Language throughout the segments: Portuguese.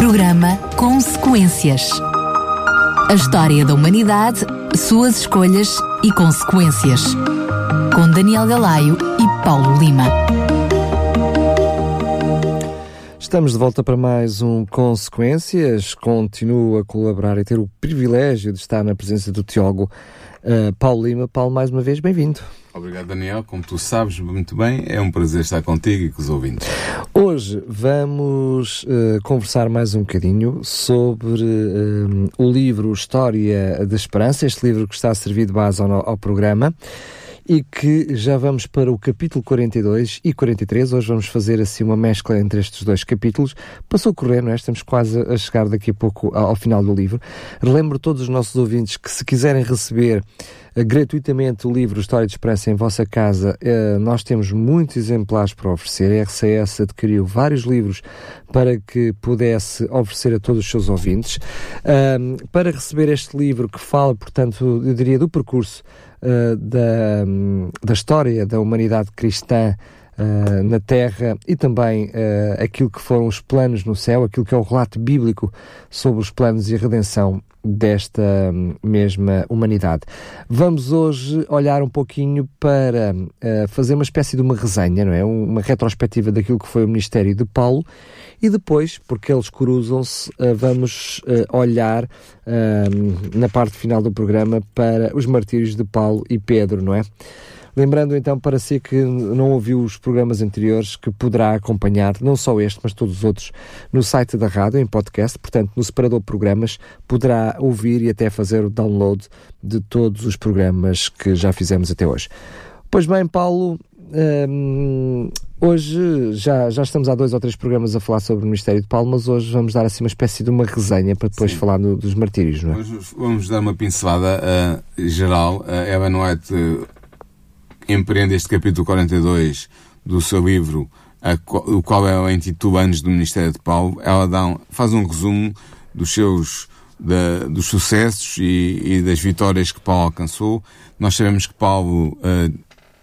Programa Consequências. A história da humanidade, suas escolhas e consequências. Com Daniel Galaio e Paulo Lima. Estamos de volta para mais um Consequências. Continuo a colaborar e ter o privilégio de estar na presença do teólogo uh, Paulo Lima. Paulo, mais uma vez, bem-vindo. Obrigado, Daniel. Como tu sabes muito bem, é um prazer estar contigo e com os ouvintes. Hoje vamos uh, conversar mais um bocadinho sobre uh, o livro História da Esperança, este livro que está a servir de base ao, ao programa e que já vamos para o capítulo 42 e 43. Hoje vamos fazer assim uma mescla entre estes dois capítulos. Passou não é? Estamos quase a chegar daqui a pouco ao final do livro. Relembro todos os nossos ouvintes que se quiserem receber uh, gratuitamente o livro História de Esperança em vossa casa, uh, nós temos muitos exemplares para oferecer. A RCS adquiriu vários livros para que pudesse oferecer a todos os seus ouvintes. Para receber este livro que fala, portanto, eu diria do percurso uh, da, da história da humanidade cristã uh, na Terra e também uh, aquilo que foram os planos no céu, aquilo que é o relato bíblico sobre os planos e a redenção desta mesma humanidade. Vamos hoje olhar um pouquinho para uh, fazer uma espécie de uma resenha, não é? Uma retrospectiva daquilo que foi o ministério de Paulo e depois, porque eles cruzam-se, uh, vamos uh, olhar na parte final do programa para os martírios de Paulo e Pedro, não é? Lembrando então para si que não ouviu os programas anteriores, que poderá acompanhar não só este, mas todos os outros no site da rádio, em podcast, portanto, no separador programas, poderá ouvir e até fazer o download de todos os programas que já fizemos até hoje. Pois bem, Paulo, hum, hoje já, já estamos há dois ou três programas a falar sobre o Ministério de Paulo, mas hoje vamos dar assim uma espécie de uma resenha para depois Sim. falar no, dos martírios, não é? Hoje vamos dar uma pincelada uh, geral. Uh, Ellen White uh, empreende este capítulo 42 do seu livro, o qual ela intitula Anos do Ministério de Paulo, ela dá um, faz um resumo dos seus da, dos sucessos e, e, das vitórias que Paulo alcançou. Nós sabemos que Paulo uh,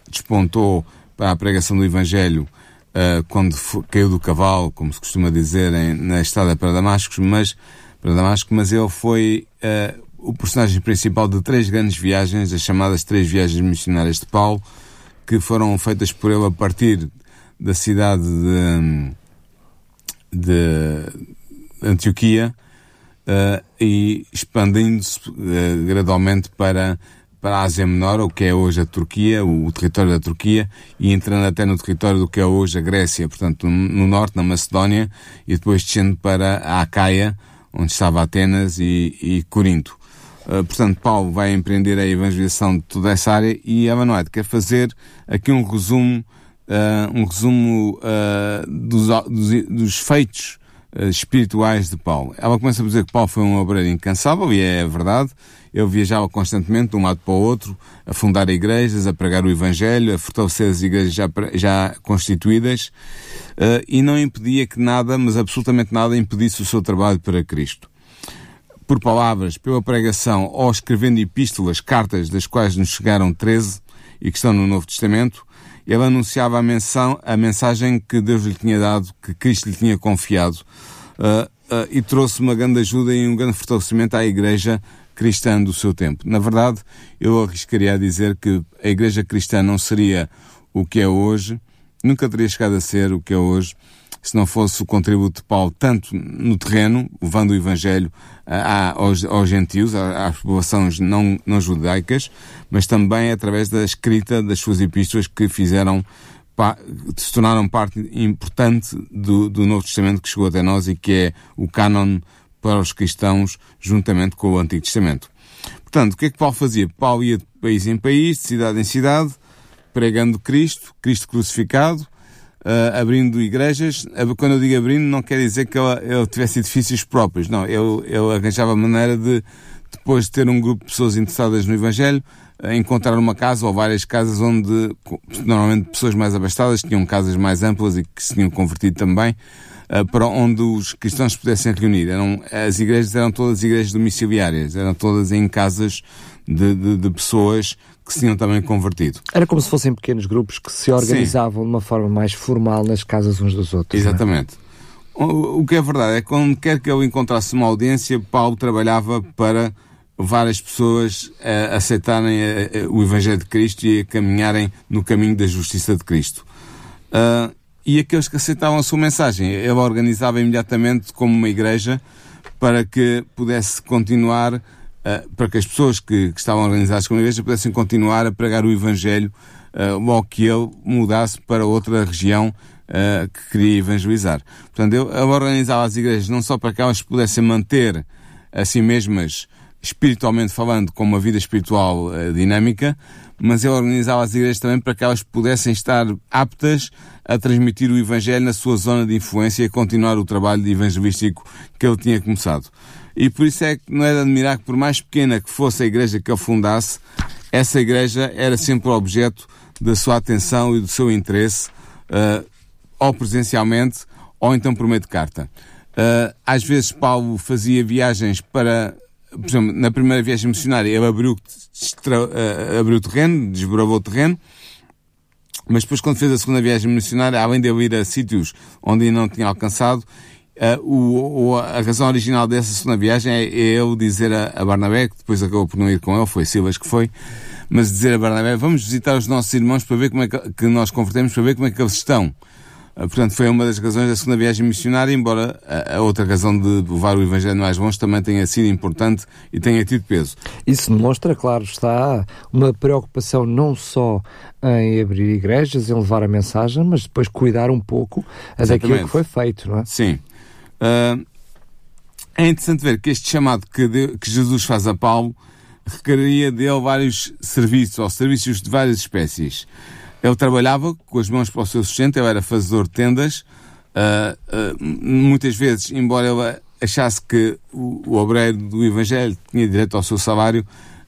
despontou para a pregação do Evangelho uh, quando caiu do cavalo, como se costuma dizer, em, na estrada para Damasco, mas para Damasco, mas ele foi uh, o personagem principal de três grandes viagens, as chamadas três viagens missionárias de Paulo, que foram feitas por ele a partir da cidade de, de Antioquia uh, e expandindo-se gradualmente para, para a Ásia Menor, o que é hoje a Turquia, o, território da Turquia, e entrando até no território do que é hoje a Grécia, portanto no, no norte, na Macedónia, e depois descendo para a Acaia, onde estava Atenas e, e Corinto. Uh, portanto, Paulo vai empreender a evangelização de toda essa área e a Manoel quer fazer aqui um resumo, uh, um resumo uh, dos, dos, dos, feitos espirituais de Paulo. Ela começa a dizer que Paulo foi um obreiro incansável, e é verdade. Ele viajava constantemente de um lado para o outro, a fundar igrejas, a pregar o Evangelho, a fortalecer as igrejas já, já constituídas, e não impedia que nada, mas absolutamente nada, impedisse o seu trabalho para Cristo. Por palavras, pela pregação ou escrevendo epístolas, cartas, das quais nos chegaram 13 e que estão no Novo Testamento, ele anunciava a, menção, a mensagem que Deus lhe tinha dado, que Cristo lhe tinha confiado, uh, uh, e trouxe uma grande ajuda e um grande fortalecimento à Igreja cristã do seu tempo. Na verdade, eu arriscaria a dizer que a Igreja cristã não seria o que é hoje, nunca teria chegado a ser o que é hoje, se não fosse o contributo de Paulo, tanto no terreno, levando o Evangelho a, aos, aos, gentios, às populações não, não judaicas, mas também através da escrita das suas epístolas que fizeram, se tornaram parte importante do, do Novo Testamento que chegou até nós e que é o cânon para os cristãos, juntamente com o Antigo Testamento. Portanto, o que é que Paulo fazia? Paulo ia de país em país, de cidade em cidade, pregando Cristo, Cristo crucificado, uh, abrindo igrejas. Quando eu digo abrindo, não quer dizer que ele, ele tivesse edifícios próprios. Não, ele, ele arranjava maneira de, depois de ter um grupo de pessoas interessadas no Evangelho, encontrar uma casa ou várias casas onde, normalmente pessoas mais abastadas, tinham casas mais amplas e que se tinham convertido também, uh, para onde os cristãos pudessem reunir. Eram, as igrejas eram todas igrejas domiciliárias, eram todas em casas de, de, de pessoas que se tinham também convertido. Era como se fossem pequenos grupos que se organizavam Sim. de uma forma mais formal nas casas uns dos outros. É? Exatamente. o, o que é verdade é que quando quer que ele encontrasse uma audiência, Paulo trabalhava para várias pessoas a aceitarem o Evangelho de Cristo e a caminharem no caminho da justiça de Cristo. Uh, e aqueles que aceitavam a sua mensagem, ele organizava imediatamente como uma igreja para que pudesse continuar, uh, para que as pessoas que, estavam organizadas como igreja pudessem continuar a pregar o Evangelho uh, ou que ele mudasse para outra região que queria evangelizar. Portanto, ele organizava as igrejas não só para que elas pudessem manter a si mesmas espiritualmente falando, com uma vida espiritual uh, dinâmica, mas ele organizava as igrejas também para que elas pudessem estar aptas a transmitir o Evangelho na sua zona de influência e continuar o trabalho evangelístico que ele tinha começado. E por isso é que não é de admirar que, por mais pequena que fosse a igreja que ele fundasse, essa igreja era sempre objeto da sua atenção e do seu interesse, uh, ou presencialmente, ou então por meio de carta. Uh, às vezes Paulo fazia viagens para por exemplo, na primeira viagem missionária ele abriu, uh, abriu terreno, desbravou o terreno, mas depois quando fez a segunda viagem missionária, além de ele ir a sítios onde ainda não tinha alcançado, uh, o, o, a razão original dessa segunda viagem é, é eu dizer a, a, Barnabé, que depois acabou por não ir com ele, foi Silas que foi, mas dizer a Barnabé, vamos visitar os nossos irmãos para ver como é que, que nós convertemos, para ver como é que eles estão. Ah, portanto, foi uma das razões da segunda viagem missionária, embora a outra razão de levar o Evangelho mais longe também tenha sido importante e tenha tido peso. Isso demonstra, claro, está uma preocupação não só em abrir igrejas, em levar a mensagem, mas depois cuidar um pouco Exatamente. daquilo que foi feito, não é? Sim. Uh, é interessante ver que este chamado que, de, que Jesus faz a Paulo requeria dele vários serviços, ou serviços de várias espécies. Ele trabalhava com as mãos para o seu sustento, ele era fazedor de tendas. Uh, uh, muitas vezes, embora ele achasse que o, o, obreiro do Evangelho tinha direito ao seu salário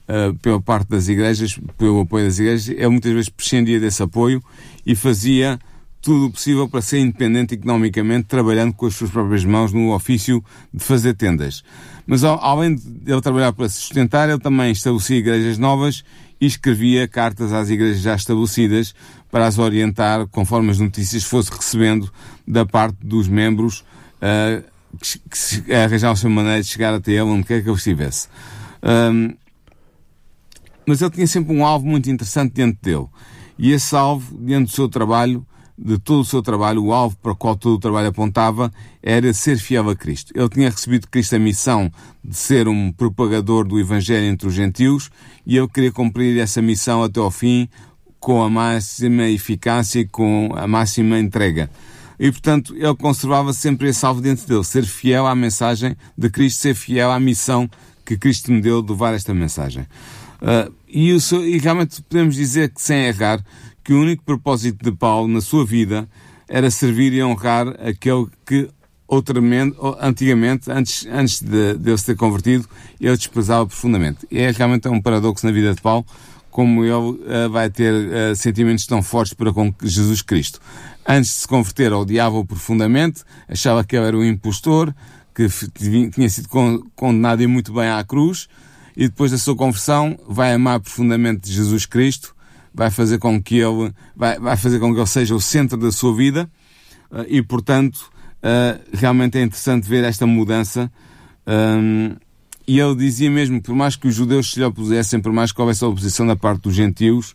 uh, pela parte das igrejas, pelo apoio das igrejas, ele muitas vezes prescindia desse apoio e fazia tudo o possível para ser independente economicamente, trabalhando com as suas próprias mãos no ofício de fazer tendas. Mas além de ele trabalhar para se sustentar, ele também estabelecia igrejas novas e escrevia cartas às igrejas já estabelecidas para as orientar conforme as notícias fosse recebendo da parte dos membros uh, que, que arranjavam a maneira de chegar até ele onde quer que ele estivesse. Um, mas ele tinha sempre um alvo muito interessante diante dele. E esse alvo, diante do seu trabalho, de todo o seu trabalho, o alvo para o qual todo o trabalho apontava era ser fiel a Cristo. Ele tinha recebido de Cristo a missão de ser um propagador do Evangelho entre os gentios e ele queria cumprir essa missão até ao fim com a máxima eficácia e com a máxima entrega. E, portanto, ele conservava sempre esse alvo dentro dele, ser fiel à mensagem de Cristo, ser fiel à missão que Cristo me deu de levar esta mensagem. Uh, e, e realmente podemos dizer que, sem errar, que o único propósito de Paulo na sua vida era servir e honrar aquele que outramente, antigamente, antes, antes de, de ele se ter convertido, ele desprezava profundamente. E é realmente um paradoxo na vida de Paulo, como ele uh, vai ter uh, sentimentos tão fortes para com Jesus Cristo. Antes de se converter, odiava-o profundamente, achava que ele era um impostor, que tinha sido condenado e muito bem à cruz, e depois da sua conversão vai amar profundamente Jesus Cristo, vai fazer com que ele, vai, vai fazer com que ele seja o centro da sua vida uh, e, portanto, uh, realmente é interessante ver esta mudança. E ele dizia mesmo, por mais que os judeus se lhe opusessem, por mais que houvesse oposição da parte dos gentios,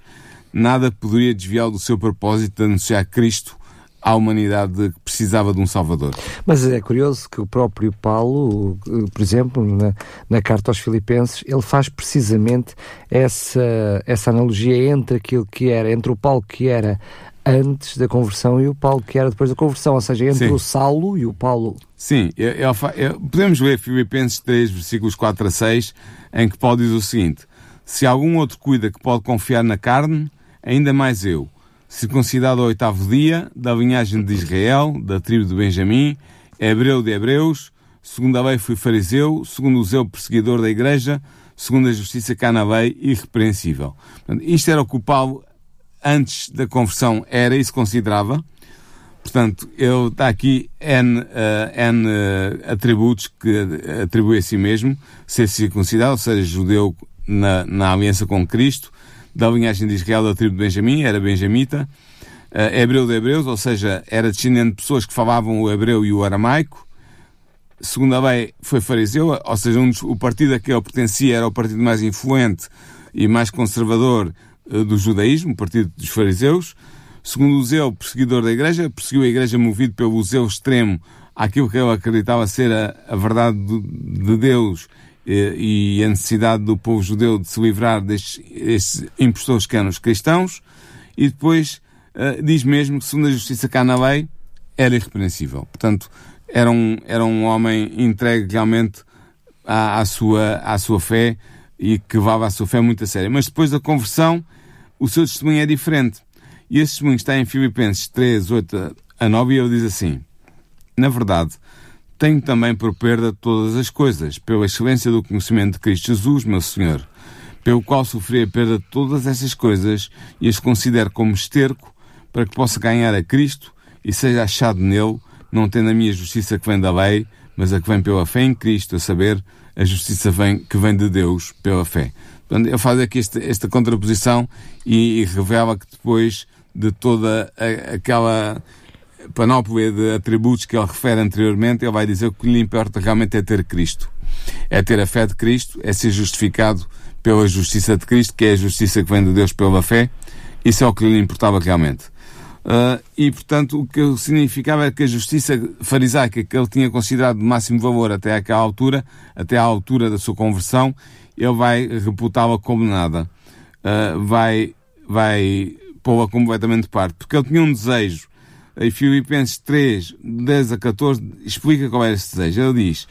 nada poderia desviá-lo do seu propósito de anunciar Cristo à humanidade que precisava de um Salvador. Mas é curioso que o próprio Paulo, por exemplo, na, na carta aos Filipenses, ele faz precisamente essa, essa analogia entre aquilo que era, entre o Paulo que era antes da conversão e o Paulo que era depois da conversão, ou seja, entre Sim. o Saulo e o Paulo. Sim, eu, eu, eu, podemos ver Filipenses 3, versículos 4 a 6, em que Paulo diz o seguinte: Se algum outro cuida que pode confiar na carne, ainda mais eu circuncidado ao oitavo dia, da linhagem de Israel, da tribo de Benjamim, hebreu de hebreus, segundo a lei fui fariseu, segundo o zelo perseguidor da igreja, segundo a justiça cá na lei, irrepreensível. Portanto, isto era o que o Paulo, antes da conversão, era e se considerava. Portanto, ele está aqui N, uh, N uh, atributos que atribui a si mesmo, ser circuncidado, ou seja, judeu na, na aliança com Cristo, da linhagem de Israel da tribo de Benjamim, era benjamita, hebreu de hebreus, ou seja, era descendente de pessoas que falavam o hebreu e o aramaico. Segundo a lei, foi fariseu, ou seja, um dos, o partido a que ele pertencia era o partido mais influente e mais conservador uh, do judaísmo, o partido dos fariseus. Segundo o Zeu, perseguidor da igreja, perseguiu a igreja movido pelo Zeu extremo àquilo que ele acreditava ser a, a verdade de, de Deus e, e, a necessidade do povo judeu de se livrar destes impostores que eram os cristãos. E depois uh, diz mesmo que, segundo a justiça cá na lei, era irrepreensível. Portanto, era um, era um homem entregue realmente à, à, sua, à sua fé e que levava a sua fé muito a sério. Mas depois da conversão, o seu testemunho é diferente. E esse testemunho está em Filipenses 3, 8 a 9 e ele diz assim: Na verdade, tenho também por perda todas as coisas, pela excelência do conhecimento de Cristo Jesus, meu Senhor pelo qual sofri a perda de todas essas coisas e as considero como esterco para que possa ganhar a Cristo e seja achado nele, não tendo a minha justiça que vem da lei, mas a que vem pela fé em Cristo, a saber, a justiça vem, que vem de Deus pela fé. Portanto, ele faz aqui esta, esta contraposição e, e, revela que depois de toda a, aquela panóplia de atributos que ele refere anteriormente, ele vai dizer que o que lhe importa realmente é ter Cristo. É ter a fé de Cristo, é ser justificado pela justiça de Cristo, que é a justiça que vem de Deus pela fé. Isso é o que lhe importava realmente. Uh, e, portanto, o que significava é que a justiça farisaica, que ele tinha considerado de máximo valor até aquela altura, até à altura da sua conversão, ele vai reputá-la como nada. Uh, vai, vai pô-la completamente de parte. Porque ele tinha um desejo. Em Filipenses 3, 10 a 14, explica qual era esse desejo. Ele diz,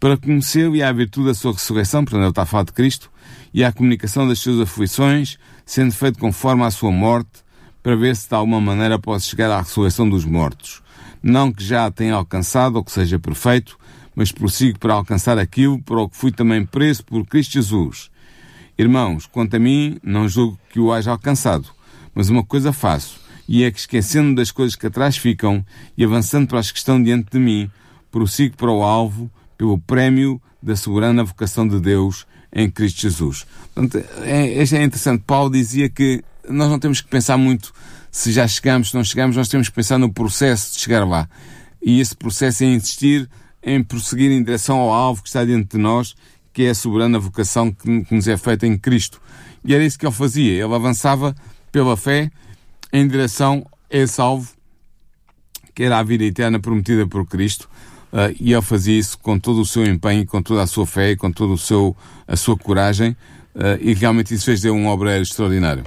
para conhecer e à virtude da sua ressurreição, portanto ele está a falar de Cristo, e à comunicação das suas aflições, sendo feito conforme à sua morte, para ver se de alguma maneira pode chegar à ressurreição dos mortos. Não que já a tenha alcançado ou que seja perfeito, mas prossigo para alcançar aquilo para o que fui também preso por Cristo Jesus. Irmãos, quanto a mim, não julgo que o haja alcançado, mas uma coisa faço, e é que esquecendo das coisas que atrás ficam e avançando para as que estão diante de mim, prossigo para o alvo, pelo prémio da soberana vocação de Deus em Cristo Jesus. Portanto, é, é interessante. Paulo dizia que nós não temos que pensar muito se já chegamos, se não chegamos, nós temos que pensar no processo de chegar lá. E esse processo é insistir em prosseguir em direção ao alvo que está diante de nós, que é a soberana vocação que, que nos é feita em Cristo. E era isso que ele fazia. Ele avançava pela fé em direção a esse alvo, que era a vida eterna prometida por Cristo, Uh, e ele fazia isso com todo o seu empenho, com toda a sua fé, com toda a sua coragem, uh, e realmente isso fez dele um obreiro extraordinário.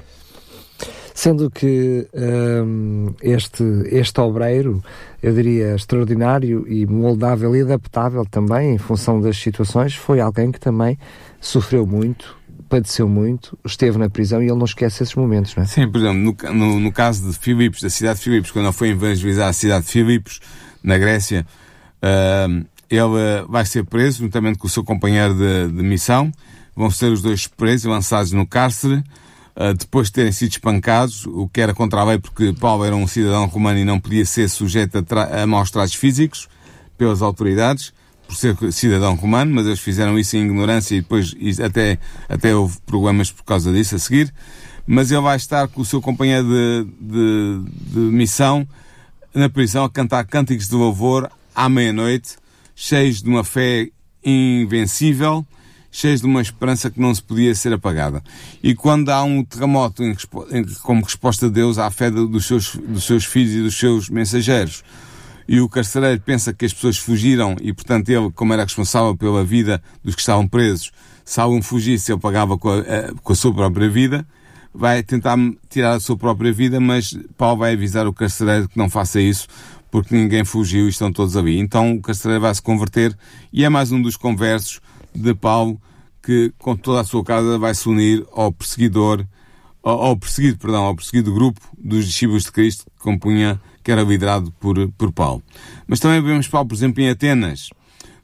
Sendo que um, este, este obreiro, eu diria, extraordinário e moldável e adaptável também em função das situações, foi alguém que também sofreu muito, padeceu muito, esteve na prisão e ele não esquece esses momentos, não é? Sim, por exemplo, no, no, no caso de Filipos, da cidade de Filipos, quando ele foi evangelizar a cidade de Filipos, na Grécia, Uh, ele vai ser preso, juntamente com o seu companheiro de, de missão. Vão ser os dois presos, lançados no cárcere, uh, depois de terem sido espancados, o que era contra a lei, porque Paulo era um cidadão romano e não podia ser sujeito a, a maus tratos físicos pelas autoridades, por ser cidadão romano, mas eles fizeram isso em ignorância e depois até, até houve problemas por causa disso a seguir. Mas ele vai estar com o seu companheiro de, de, de missão na prisão a cantar cânticos de louvor à meia-noite, cheios de uma fé invencível, cheios de uma esperança que não se podia ser apagada. E quando há um terremoto em, em, como resposta de Deus à fé dos seus, dos seus filhos e dos seus mensageiros, e o carcereiro pensa que as pessoas fugiram e, portanto, ele, como era responsável pela vida dos que estavam presos, se algum fugisse, ele pagava com a, com a sua própria vida, vai tentar tirar a sua própria vida, mas Paulo vai avisar o carcereiro que não faça isso, porque ninguém fugiu e estão todos ali. Então o carcereiro vai se converter e é mais um dos conversos de Paulo que com toda a sua casa vai se unir ao perseguidor, ao, ao perseguido, perdão, ao perseguido grupo dos discípulos de Cristo que compunha, que era liderado por, por Paulo. Mas também vemos Paulo, por exemplo, em Atenas,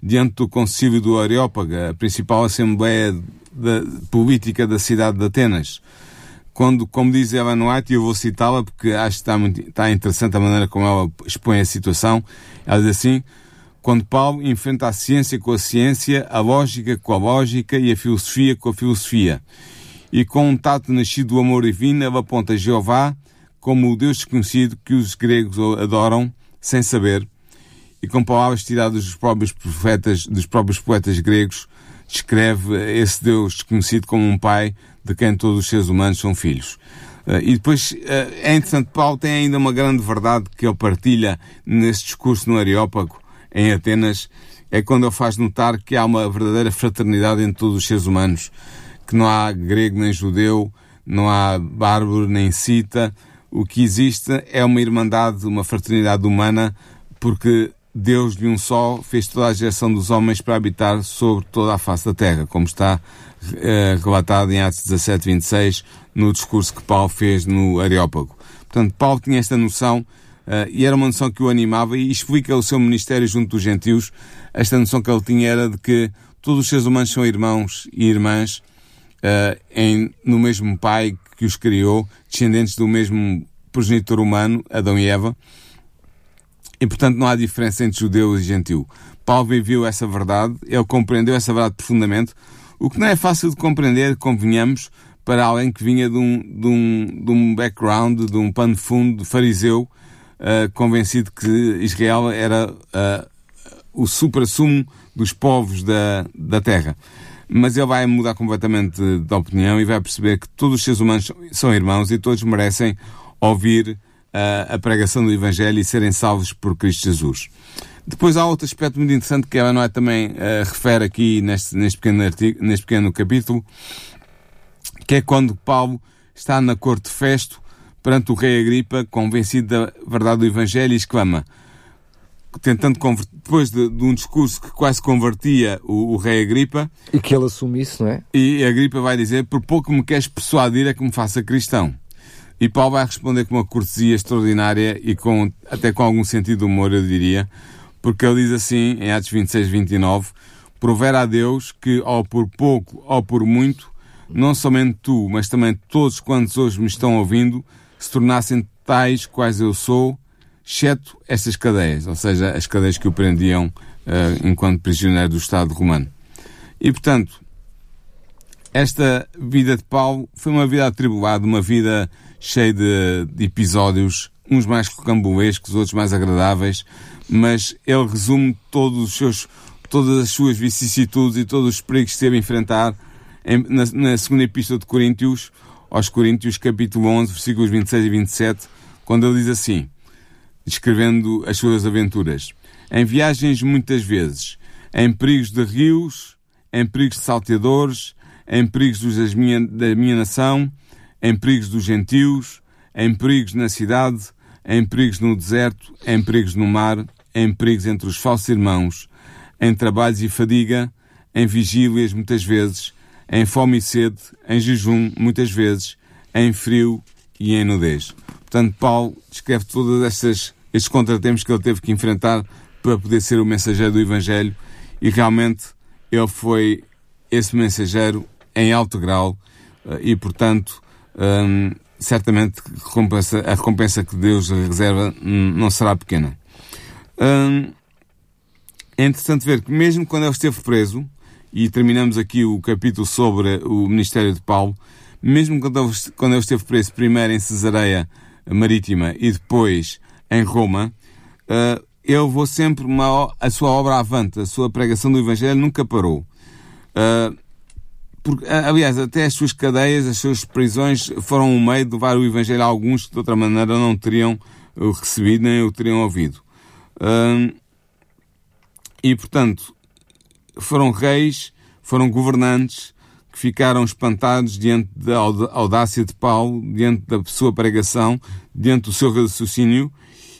diante do concílio do Areópaga, a principal assembleia da, política da cidade de Atenas quando, como diz Ellen White, e eu vou citá-la porque acho que está, muito, está interessante a maneira como ela expõe a situação, ela diz assim, quando Paulo enfrenta a ciência com a ciência, a lógica com a lógica e a filosofia com a filosofia. E com um tato nascido do amor divino, ele aponta Jeová como o Deus desconhecido que os gregos adoram sem saber, e com palavras tiradas dos próprios profetas, dos próprios poetas gregos, descreve esse Deus desconhecido como um pai de quem todos os seres humanos são filhos. Uh, e depois uh, é interessante, Paulo tem ainda uma grande verdade que ele partilha nesse discurso no Areópago, em Atenas, é quando ele faz notar que há uma verdadeira fraternidade entre todos os seres humanos, que não há grego nem judeu, não há bárbaro nem cita, o que existe é uma irmandade, uma fraternidade humana, porque Deus de um só fez toda a geração dos homens para habitar sobre toda a face da terra, como está eh, relatado em Atos 17, 26, no discurso que Paulo fez no Areópago. Portanto, Paulo tinha esta noção Uh, e era uma noção que o animava e explica o seu ministério junto dos gentios. Esta noção que ele tinha era de que todos os seres humanos são irmãos e irmãs uh, em, no mesmo Pai que os criou, descendentes do mesmo progenitor humano, Adão e Eva. E, portanto, não há diferença entre judeu e gentil. Paulo viveu essa verdade, ele compreendeu essa verdade profundamente, o que não é fácil de compreender, convenhamos, para alguém que vinha de um, de um, de um background, de um pano fundo, de fariseu, uh, convencido que Israel era uh, o supra-sumo dos povos da, da terra. Mas ele vai mudar completamente de, opinião e vai perceber que todos os seres humanos são irmãos e todos merecem ouvir a pregação do Evangelho e serem salvos por Cristo Jesus. Depois há outro aspecto muito interessante que ela não é também uh, refere aqui neste, neste, pequeno artigo, neste pequeno capítulo, que é quando Paulo está na corte de Festo perante o rei Agripa, convencido da verdade do Evangelho, e exclama, tentando depois de, de, um discurso que quase convertia o, o, rei Agripa. E que ele assume isso, não é? E Agripa vai dizer: Por pouco me queres persuadir a que me faça cristão. E Paulo vai responder com uma cortesia extraordinária e com, até com algum sentido de humor, eu diria, porque ele diz assim, em Atos 26, 29, Provera a Deus que, ou por pouco, ou por muito, não somente tu, mas também todos quantos hoje me estão ouvindo, se tornassem tais quais eu sou, exceto estas cadeias, ou seja, as cadeias que o prendiam uh, enquanto prisioneiro do Estado romano. E, portanto, esta vida de Paulo foi uma vida atribulada, uma vida cheia de, de episódios, uns mais rocambolescos, outros mais agradáveis, mas ele resume todos os seus, todas as suas vicissitudes e todos os perigos que teve a enfrentar em, na, na, segunda epístola de Coríntios, aos Coríntios, capítulo 11, versículos 26 e 27, quando ele diz assim, descrevendo as suas aventuras. Em viagens muitas vezes, em perigos de rios, em perigos de salteadores, em perigos dos, minha, da minha nação, em perigos dos gentios, em perigos na cidade, em perigos no deserto, em perigos no mar, em perigos entre os falsos irmãos, em trabalhos e fadiga, em vigílias muitas vezes, em fome e sede, em jejum muitas vezes, em frio e em nudez. Portanto, Paulo descreve todos estes, estes contratempos que ele teve que enfrentar para poder ser o mensageiro do Evangelho e realmente ele foi esse mensageiro em alto grau eh, e, portanto, um, certamente a recompensa, que Deus reserva não será pequena. Um, é interessante ver que mesmo quando ele esteve preso, e terminamos aqui o capítulo sobre o ministério de Paulo, mesmo quando ele esteve preso primeiro em Cesareia Marítima e depois em Roma, uh, ele levou sempre uma, a sua obra avante, a sua pregação do Evangelho nunca parou. Uh, porque, aliás, até as suas cadeias, as suas prisões foram um meio de levar o Evangelho a alguns que de outra maneira não teriam recebido nem o teriam ouvido. e, portanto, foram reis, foram governantes que ficaram espantados diante da audácia de Paulo, diante da sua pregação, diante do seu raciocínio,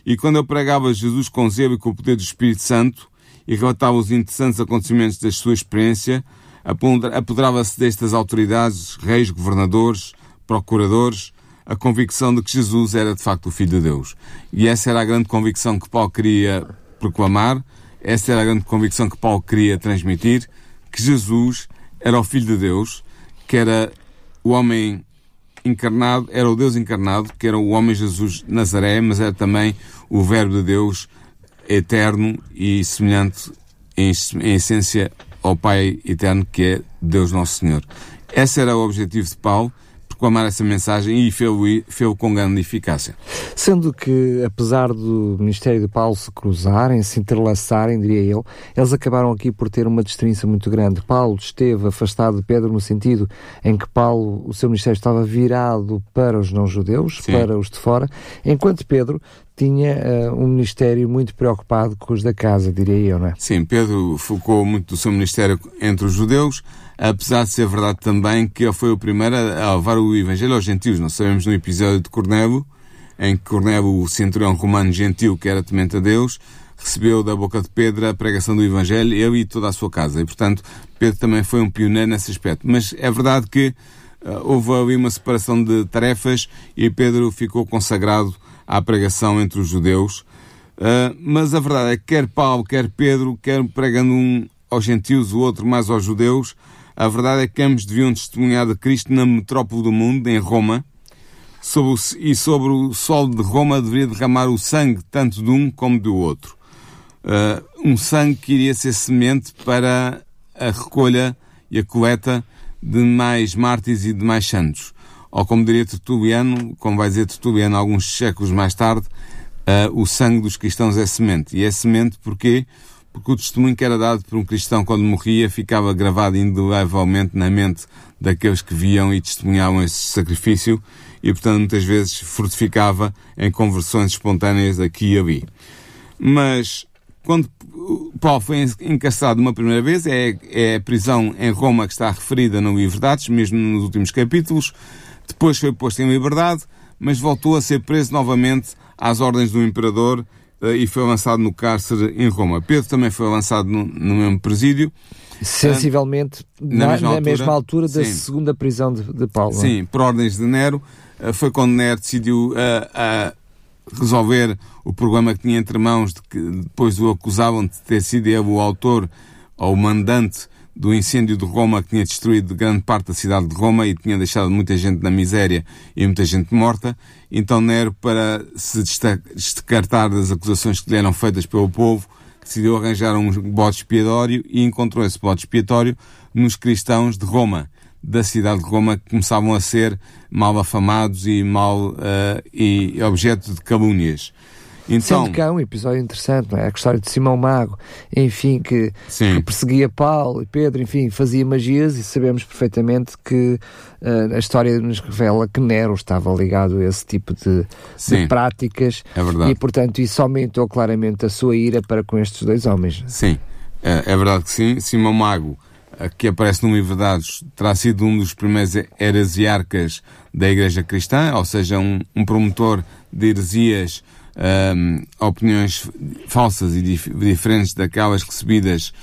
e quando ele pregava Jesus com zelo e com o poder do Espírito Santo e relatava os interessantes acontecimentos da sua experiência, apoderava-se destas autoridades, reis, governadores, procuradores, a convicção de que Jesus era de facto o Filho de Deus. E essa era a grande convicção que Paulo queria proclamar, essa era a grande convicção que Paulo queria transmitir, que Jesus era o Filho de Deus, que era o homem encarnado, era o Deus encarnado, que era o homem Jesus Nazaré, mas era também o Verbo de Deus eterno e semelhante em, em essência ao Pai eterno que é Deus Nosso Senhor. Esse era o objetivo de Paulo, proclamar essa mensagem e fez-o fez com grande eficácia. Sendo que, apesar do Ministério de Paulo se cruzarem, se entrelaçarem, diria eu, eles acabaram aqui por ter uma distinção muito grande. Paulo esteve afastado de Pedro no sentido em que Paulo, o seu ministério estava virado para os não-judeus, para os de fora, enquanto Pedro tinha uh, um ministério muito preocupado com os da casa, diria eu, não é? Sim, Pedro focou muito do seu ministério entre os judeus, apesar de ser verdade também que ele foi o primeiro a levar o evangelho aos gentios. Nós sabemos no episódio de Cornélio, em que Cornélio, o centurião romano gentil, que era temente a Deus, recebeu da boca de Pedro a pregação do evangelho, ele e toda a sua casa. E, portanto, Pedro também foi um pioneiro nesse aspecto. Mas é verdade que uh, houve ali uma separação de tarefas e Pedro ficou consagrado à pregação entre os judeus. Uh, mas a verdade é que quer Paulo, quer Pedro, quer pregando um aos gentios, o outro mais aos judeus, a verdade é que ambos deviam testemunhar de Cristo na metrópole do mundo, em Roma, sobre o, e sobre o solo de Roma deveria derramar o sangue tanto de um como do outro. Uh, um sangue que iria ser semente para a recolha e a coleta de mais mártires e de mais santos ou como diria Tertuliano, como vai dizer Tertuliano alguns séculos mais tarde, uh, o sangue dos cristãos é semente. E é semente porquê? Porque o testemunho que era dado por um cristão quando morria ficava gravado indelevelmente na mente daqueles que viam e testemunhavam esse sacrifício e, portanto, muitas vezes frutificava em conversões espontâneas aqui e ali. Mas, quando Paulo foi encarcerado uma primeira vez, é, é a prisão em Roma que está referida no livro de Atos, mesmo nos últimos capítulos, depois foi posto em liberdade, mas voltou a ser preso novamente às ordens do imperador e foi lançado no cárcere em Roma. Pedro também foi lançado no, no mesmo presídio. Sensivelmente na, na, mesma, na altura, mesma altura, da sim. segunda prisão de, de Paulo. É? Sim, por ordens de Nero. Eh, foi quando Nero decidiu uh, uh, resolver o problema que tinha entre mãos, de que depois o acusavam de ter sido ele o autor ou o mandante do incêndio de Roma que tinha destruído grande parte da cidade de Roma e tinha deixado muita gente na miséria e muita gente morta. Então Nero, para se descartar das acusações que lhe eram feitas pelo povo, decidiu arranjar um bode expiatório e encontrou esse bode expiatório nos cristãos de Roma, da cidade de Roma, que começavam a ser mal afamados e mal uh, e objeto de calúnias. Então, Sendo que há um episódio interessante, não é? A história de Simão Mago, enfim, que, que, perseguia Paulo e Pedro, enfim, fazia magias e sabemos perfeitamente que uh, a história nos revela que Nero estava ligado a esse tipo de, de práticas é verdade. e, portanto, isso aumentou claramente a sua ira para com estes dois homens. Sim, é, é verdade que sim. Simão Mago, eh, que aparece no livro de terá sido um dos primeiros heresiarcas da Igreja Cristã, ou seja, um, um promotor de heresias um, opiniões falsas e dif diferentes daquelas recebidas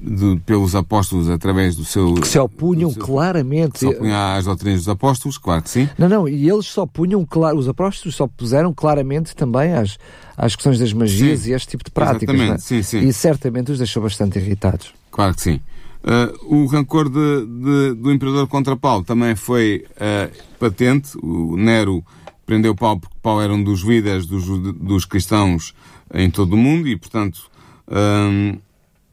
de, pelos apóstolos através do seu. Que se opunham seu, claramente. se opunham às doutrinas dos apóstolos, claro que sim. Não, não, e eles só punham, claro, os apóstolos só puseram claramente também às, às questões das magias sim, e este tipo de práticas. Exatamente, é? sim, sim. E certamente os deixou bastante irritados. Claro que sim. Uh, o rancor de, de, do imperador contra Paulo também foi uh, patente. O Nero prendeu Paulo porque Paulo era um dos líderes dos, dos cristãos em todo o mundo e, portanto, hum,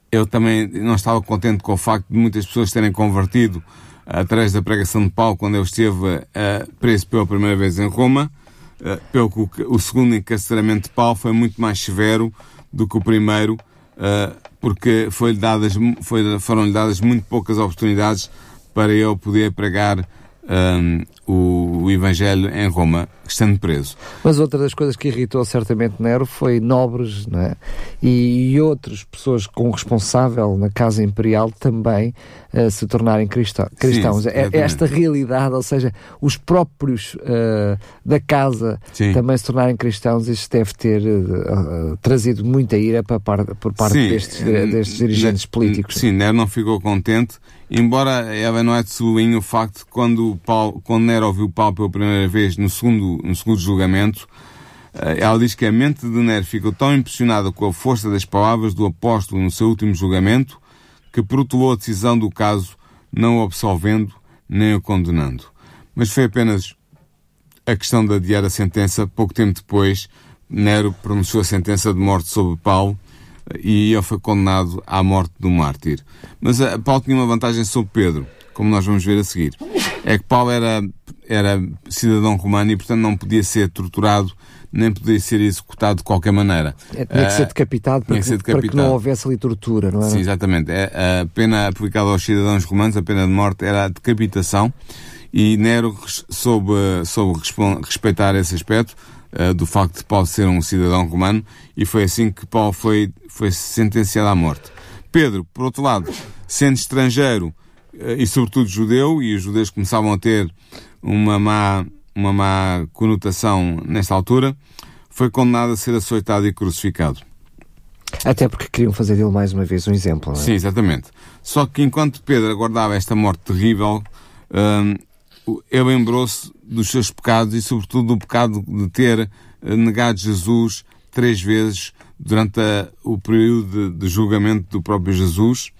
ele também não estava contente com o facto de muitas pessoas terem convertido através da pregação de Paulo quando ele esteve uh, preso pela primeira vez em Roma, uh, pelo que o, o, segundo encarceramento de Paulo foi muito mais severo do que o primeiro, uh, porque foi dadas, foi, foram-lhe dadas muito poucas oportunidades para ele poder pregar um, o, Evangelho em Roma, estando preso. Mas outra das coisas que irritou certamente Nero foi nobres não é? e, e outras pessoas com responsável na Casa Imperial também uh, se tornarem cristão, cristãos. Sim, é, esta realidade, ou seja, os próprios uh, da casa Sim. também se tornarem cristãos, isso deve ter uh, trazido muita ira para, por parte Sim, destes, destes dirigentes políticos. Sim, Nero não ficou contente Embora ela não é de sublinho o facto de quando, Paulo, quando Nero ouviu Paulo pela primeira vez no segundo, no segundo julgamento, eh, ela diz que a mente de Nero ficou tão impressionada com a força das palavras do apóstolo no seu último julgamento que protelou a decisão do caso, não o absolvendo nem o condenando. Mas foi apenas a questão de adiar a sentença. Pouco tempo depois, Nero pronunciou a sentença de morte sobre Paulo e ele foi condenado à morte do mártir. Mas uh, Paulo tinha uma vantagem sobre Pedro. Como nós vamos ver a seguir. É que Paulo era, era cidadão romano e, portanto, não podia ser torturado nem podia ser executado de qualquer maneira. É, tinha que ser decapitado, para, que, ser decapitado. para que não houvesse ali tortura, não é? Sim, exatamente. É, a pena aplicada aos cidadãos romanos, a pena de morte, era a decapitação e Nero soube, soube respeitar esse aspecto uh, do facto de Paulo ser um cidadão romano e foi assim que Paulo foi, foi sentenciado à morte. Pedro, por outro lado, sendo estrangeiro uh, e sobretudo judeu, e os judeus começavam a ter uma má uma má conotação nesta altura, foi condenado a ser açoitado e crucificado. Até porque queriam fazer dele mais uma vez um exemplo, não é? Sim, exatamente. Só que enquanto Pedro aguardava esta morte terrível, um, ele lembrou-se dos seus pecados e, sobretudo, do pecado de ter eh, negado Jesus três vezes durante a, o período de, de julgamento do próprio Jesus.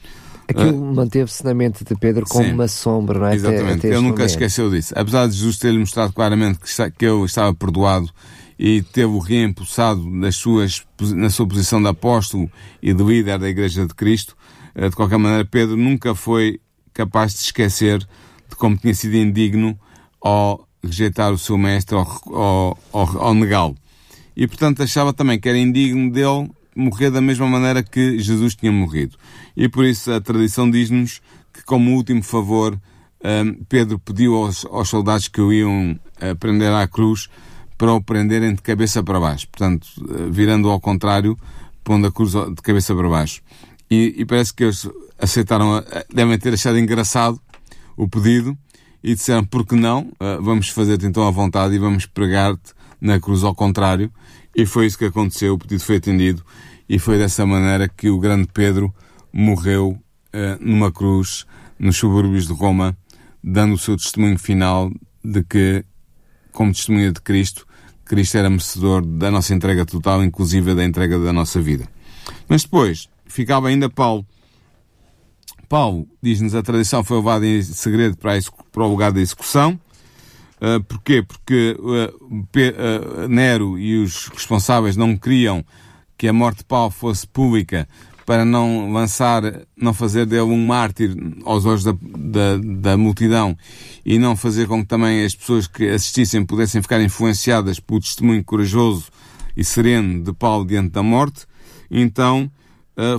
Aquilo uh, manteve-se na mente de Pedro como sim, uma sombra, não é? Exatamente, até, até ele nunca momento. esqueceu disso. Apesar de Jesus ter-lhe mostrado claramente que, que eu estava perdoado e teve-o reimpulsado nas suas, na sua posição de apóstolo e de líder da Igreja de Cristo, uh, de qualquer maneira, Pedro nunca foi capaz de esquecer de como tinha sido indigno ao rejeitar o seu mestre, ou ao negá-lo. E, portanto, achava também que era indigno dele morrer da mesma maneira que Jesus tinha morrido. E por isso a tradição diz-nos que, como último favor, hum, Pedro pediu aos, aos soldados que o iam eh, prender à cruz para o prenderem de cabeça para baixo. Portanto, eh, virando ao contrário, pondo a cruz de cabeça para baixo. E, e parece que eles aceitaram, eh, devem ter achado engraçado o pedido e disseram, por que não? Vamos fazer-te então à vontade e vamos pregar-te na cruz ao contrário. E foi isso que aconteceu, o pedido foi atendido e foi dessa maneira que o grande Pedro morreu uh, numa cruz nos subúrbios de Roma, dando o seu testemunho final de que, como testemunha de Cristo, Cristo era merecedor da nossa entrega total, inclusive da entrega da nossa vida. Mas depois, ficava ainda Paulo. Paulo, diz-nos, a tradição foi levada em segredo para, para o lugar da execução. Uh, porquê? Porque uh, Nero e os responsáveis não queriam que a morte de Paulo fosse pública para não lançar, não fazer dele um mártir aos olhos da, da, da, multidão e não fazer com que também as pessoas que assistissem pudessem ficar influenciadas pelo testemunho corajoso e sereno de Paulo diante da morte, então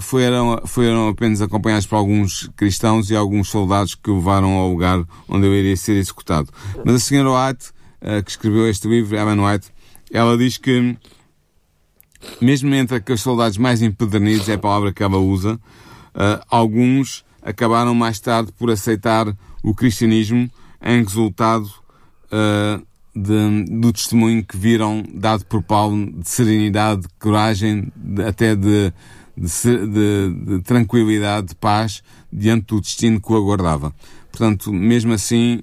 foram, foram apenas acompanhados por alguns cristãos e alguns soldados que o levaram ao lugar onde ele iria ser executado. Mas a senhora White, uh, que escreveu este livro, Ellen White, ela diz que mesmo entre aqueles soldados mais empedernidos, é a palavra que ela usa, uh, alguns acabaram mais tarde por aceitar o cristianismo em resultado de, do testemunho que viram dado por Paulo de serenidade, de coragem, de, até de, de, tranquilidade, de paz diante do destino que o aguardava. Portanto, mesmo assim,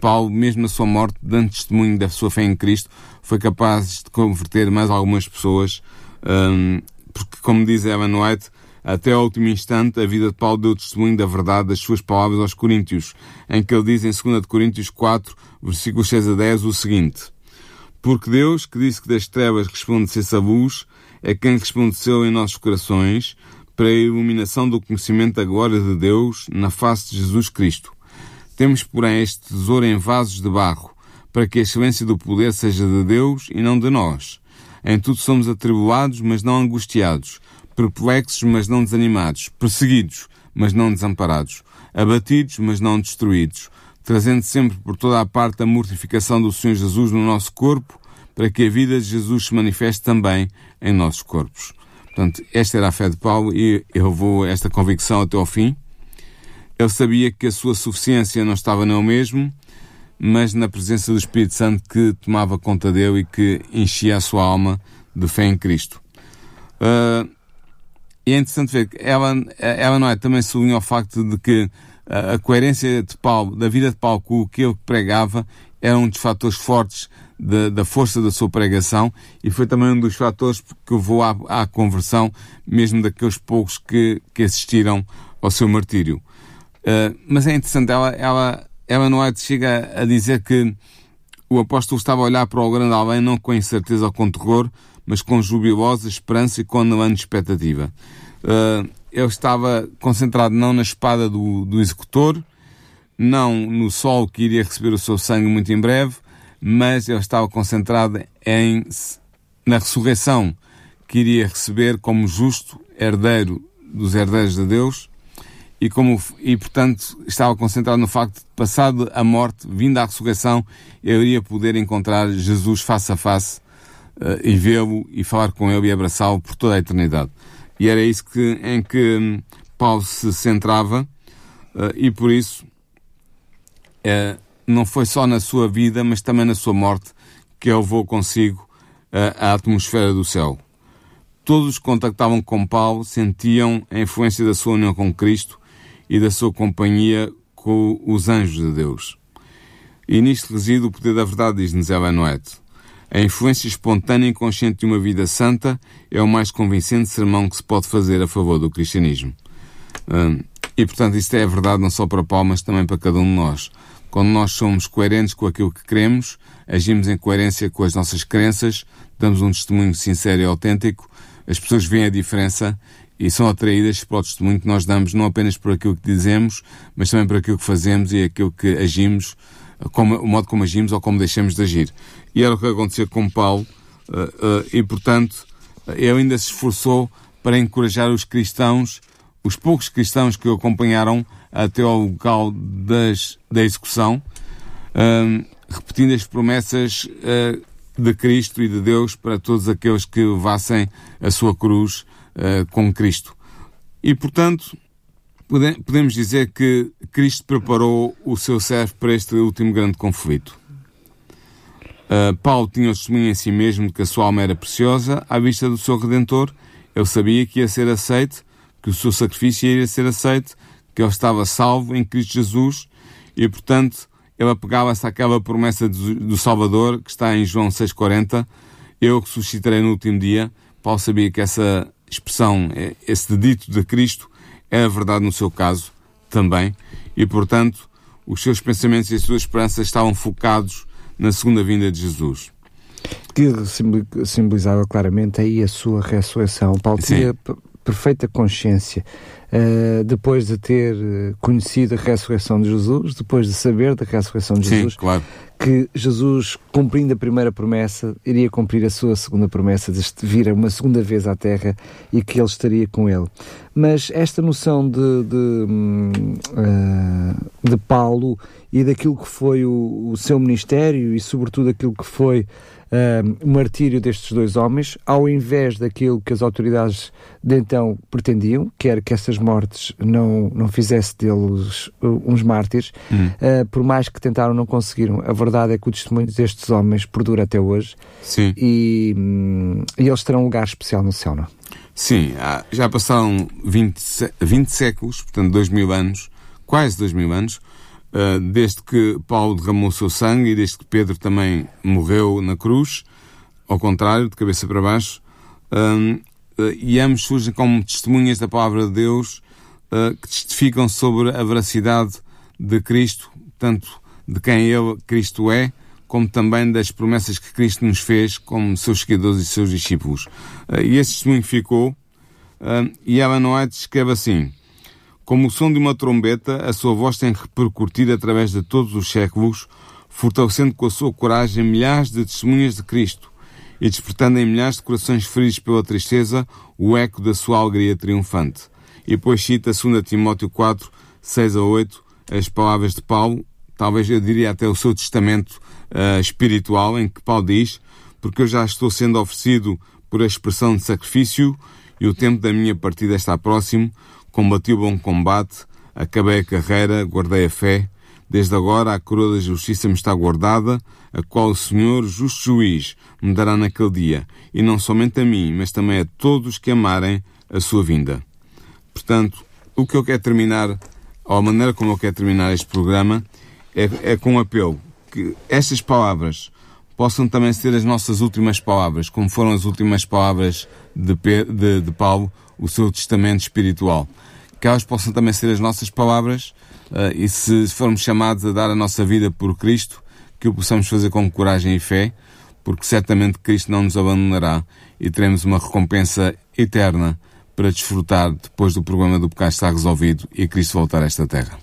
Paulo, mesmo na sua morte, dando testemunho da sua fé em Cristo, foi capaz de converter mais algumas pessoas um, porque, como diz Evan White, até ao último instante, a vida de Paulo deu testemunho da verdade das suas palavras aos Coríntios, em que ele diz em 2 Coríntios 4, versículos 6 a 10, o seguinte: Porque Deus, que disse que das trevas resplandecesse a luz, é quem resplandeceu em nossos corações, para a iluminação do conhecimento da glória de Deus na face de Jesus Cristo. Temos, porém, este tesouro em vasos de barro, para que a excelência do poder seja de Deus e não de nós. Em tudo somos atribulados, mas não angustiados, perplexos, mas não desanimados, perseguidos, mas não desamparados, abatidos, mas não destruídos, trazendo sempre por toda a parte a mortificação do Senhor Jesus no nosso corpo, para que a vida de Jesus se manifeste também em nossos corpos. Portanto, esta era a fé de Paulo e eu vou esta convicção até ao fim. Ele sabia que a sua suficiência não estava nele mesmo, mas na presença do Espírito Santo que tomava conta dele e que enchia a sua alma de fé em Cristo. Uh, e é interessante ver que ela, ela não é, também sublinha o facto de que a coerência de Paulo, da vida de Paulo com o que ele pregava, era um dos fatores fortes de, da força da sua pregação e foi também um dos fatores que levou à, à conversão, mesmo daqueles poucos que, que assistiram ao seu martírio. Uh, mas é interessante, ela, ela Ellen White chega a dizer que o apóstolo estava a olhar para o grande além não com incerteza ou com terror, mas com jubilosa esperança e com anelante expectativa. Uh, ele estava concentrado não na espada do, do executor, não no sol que iria receber o seu sangue muito em breve, mas ele estava concentrado em, na ressurreição que iria receber como justo herdeiro dos herdeiros de Deus e, como, e portanto estava concentrado no facto de, passado a morte, vindo a ressurreição, eu iria poder encontrar Jesus face a face uh, e vê-lo e falar com ele e abraçá-lo por toda a eternidade. E era isso que, em que um, Paulo se centrava uh, e por isso não foi só na sua vida, mas também na sua morte que ele levou consigo a atmosfera do céu. Todos os que contactavam com Paulo sentiam a influência da sua união com Cristo e da sua companhia com os anjos de Deus. E nisto reside o poder da verdade, diz-nos Ellen. A influência espontânea e consciente de uma vida santa é o mais convincente sermão que se pode fazer a favor do cristianismo. Hum, e, portanto, isto é verdade não só para Paulo, mas também para cada um de nós. Quando nós somos coerentes com aquilo que queremos, agimos em coerência com as nossas crenças, damos um testemunho sincero e autêntico, as pessoas veem a diferença e são atraídas para o testemunho que nós damos, não apenas por aquilo que dizemos, mas também por aquilo que fazemos e aquilo que agimos, como, o modo como agimos ou como deixamos de agir. E era o que aconteceu com Paulo, uh, uh, e portanto, ele ainda se esforçou para encorajar os cristãos, os poucos cristãos que o acompanharam até ao local das, da execução, uh, repetindo as promessas de Cristo e de Deus para todos aqueles que levassem a sua cruz uh, com Cristo. E, portanto, pode, podemos dizer que Cristo preparou o seu servo para este último grande conflito. Uh, Paulo tinha o testemunho em si mesmo que a sua alma era preciosa à vista do seu Redentor. Ele sabia que ia ser aceito, que o seu sacrifício ia ser aceito, que ele estava salvo em Cristo Jesus e, portanto, ele apegava-se àquela promessa do Salvador que está em João 6,40. Eu que suscitarei no último dia. Paulo sabia que essa expressão, é, esse dito de Cristo, é a verdade no seu caso também, e portanto os seus pensamentos e as suas esperanças estavam focados na segunda vinda de Jesus. Que simbolizava claramente aí a sua ressurreição. Paulo Sim. tinha perfeita consciência uh, depois de ter eh, conhecido a ressurreição de Jesus, depois de saber da ressurreição de Jesus, Sim, claro. que Jesus, cumprindo a primeira promessa, iria cumprir a sua segunda promessa de vir uma segunda vez à Terra e que ele estaria com ele. Mas esta noção de, de, uh, de Paulo e daquilo que foi o, o seu ministério e, sobretudo, aquilo que foi o martírio destes dois homens, ao invés daquilo que as autoridades de então pretendiam, que era que essas mortes não, não fizesse deles uh, uns mártires, hum. uh, por mais que tentaram, não conseguiram. A verdade é que o testemunho destes homens perdura até hoje Sim. E, um, e eles terão um lugar especial no céu, não? Sim, já passaram 20, 20 séculos, portanto, dois mil anos, quase dois mil anos, uh, desde que Paulo derramou o seu sangue e desde que Pedro também morreu na cruz, ao contrário, de cabeça para baixo, uh, e ambos surgem como testemunhas da palavra de Deus uh, que testificam sobre a veracidade de Cristo, tanto de quem ele, Cristo é, como também das promessas que Cristo nos fez como seus seguidores e seus discípulos. E esse testemunho ficou, e Ellen White escreve assim, como o som de uma trombeta, a sua voz tem repercutido através de todos os séculos, fortalecendo com a sua coragem milhares de testemunhas de Cristo e despertando em milhares de corações feridos pela tristeza o eco da sua alegria triunfante. E depois cita 2 Timóteo 4, 6 a 8, as palavras de Paulo, talvez eu diria até o seu testamento uh, espiritual, em que Paulo diz: Porque eu já estou sendo oferecido por a expressão de sacrifício e o tempo da minha partida está próximo combati o bom combate, acabei a carreira, guardei a fé. Desde agora a coroa da justiça me está guardada, a qual o Senhor, justo juiz, me dará naquele dia, e não somente a mim, mas também a todos que amarem a sua vinda. Portanto, o que eu quero terminar, ou a maneira como eu quero terminar este programa, é, é com um apelo que estas palavras possam também ser as nossas últimas palavras, como foram as últimas palavras de, de, de Paulo, o seu testamento espiritual que elas possam também ser as nossas palavras e se formos chamados a dar a nossa vida por Cristo, que o possamos fazer com coragem e fé, porque certamente Cristo não nos abandonará e teremos uma recompensa eterna para desfrutar depois do problema do pecado estar resolvido e Cristo voltar a esta terra.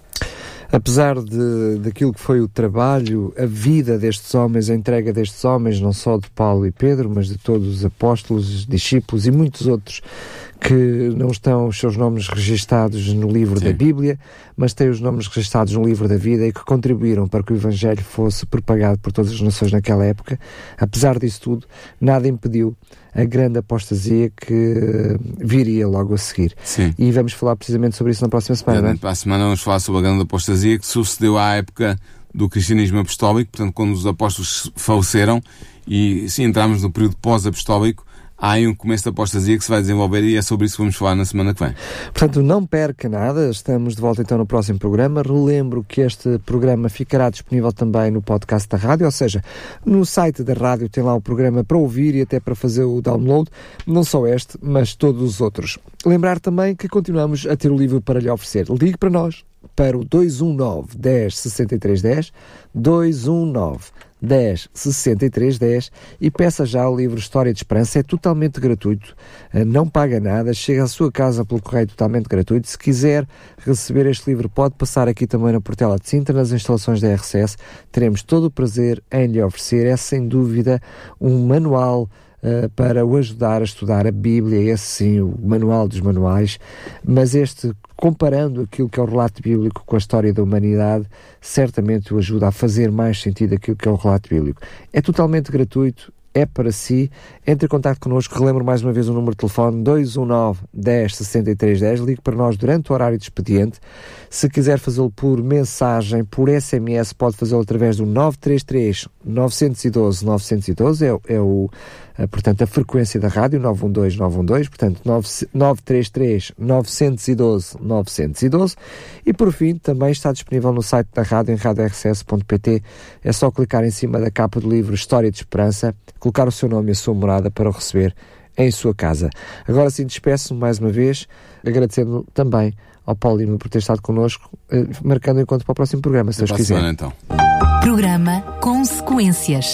Apesar de, daquilo que foi o trabalho, a vida destes homens, a entrega destes homens, não só de Paulo e Pedro, mas de todos os apóstolos, discípulos e muitos outros que não estão os seus nomes registados no livro Sim. da Bíblia, mas têm os nomes registados no livro da vida e que contribuíram para que o Evangelho fosse propagado por todas as nações naquela época. Apesar disso tudo, nada impediu a grande apostasia que viria logo a seguir. Sim. E vamos falar precisamente sobre isso na próxima semana. É? Para a semana vamos falar sobre a grande apostasia que sucedeu à época do cristianismo apostólico, portanto, quando os apóstolos faleceram, e se entramos no período pós-apostólico, há aí um começo de apostasia que se vai desenvolver e é sobre isso que vamos falar na semana que vem. Portanto, não perca nada, estamos de volta então no próximo programa. Relembro que este programa ficará disponível também no podcast da rádio, ou seja, no site da rádio tem lá o programa para ouvir e até para fazer o download, não só este, mas todos os outros. Lembrar também que continuamos a ter o livro para lhe oferecer. Ligue para nós, para o 219 10 63 10, 219 10 63 10 e peça já o livro História de Esperança. É totalmente gratuito, eh, não paga nada, chega à sua casa pelo correio totalmente gratuito. Se quiser receber este livro, pode passar aqui também na Portela de Sintra, nas instalações da RCS. Teremos todo o prazer em lhe oferecer. É sem dúvida um manual uh, para o ajudar a estudar a Bíblia, esse sim, o manual dos manuais, mas este, comparando aquilo que é o relato bíblico com a história da humanidade, certamente o ajuda a fazer mais sentido aquilo que é o relato bíblico. É totalmente gratuito, é para si. Entre em contato connosco, relembro mais uma vez o número de telefone 219 10 63 10. Ligue para nós durante o horário de expediente. Se quiser fazê-lo por mensagem, por SMS, pode fazê-lo através do 933 912 912. É, é o, a, portanto, a frequência da rádio 912 912. Portanto, 9, 933 912 912. E por fim, também está disponível no site da rádio em radiorcs.pt. É só clicar em cima da capa do livro História de Esperança colocar o seu nome e a sua morada para o receber em sua casa. Agora sim, despeço mais uma vez, agradecendo também ao Paulo Lima por ter estado connosco, eh, marcando o encontro para o próximo programa, se Deus quiser. Semana, então. Programa Consequências.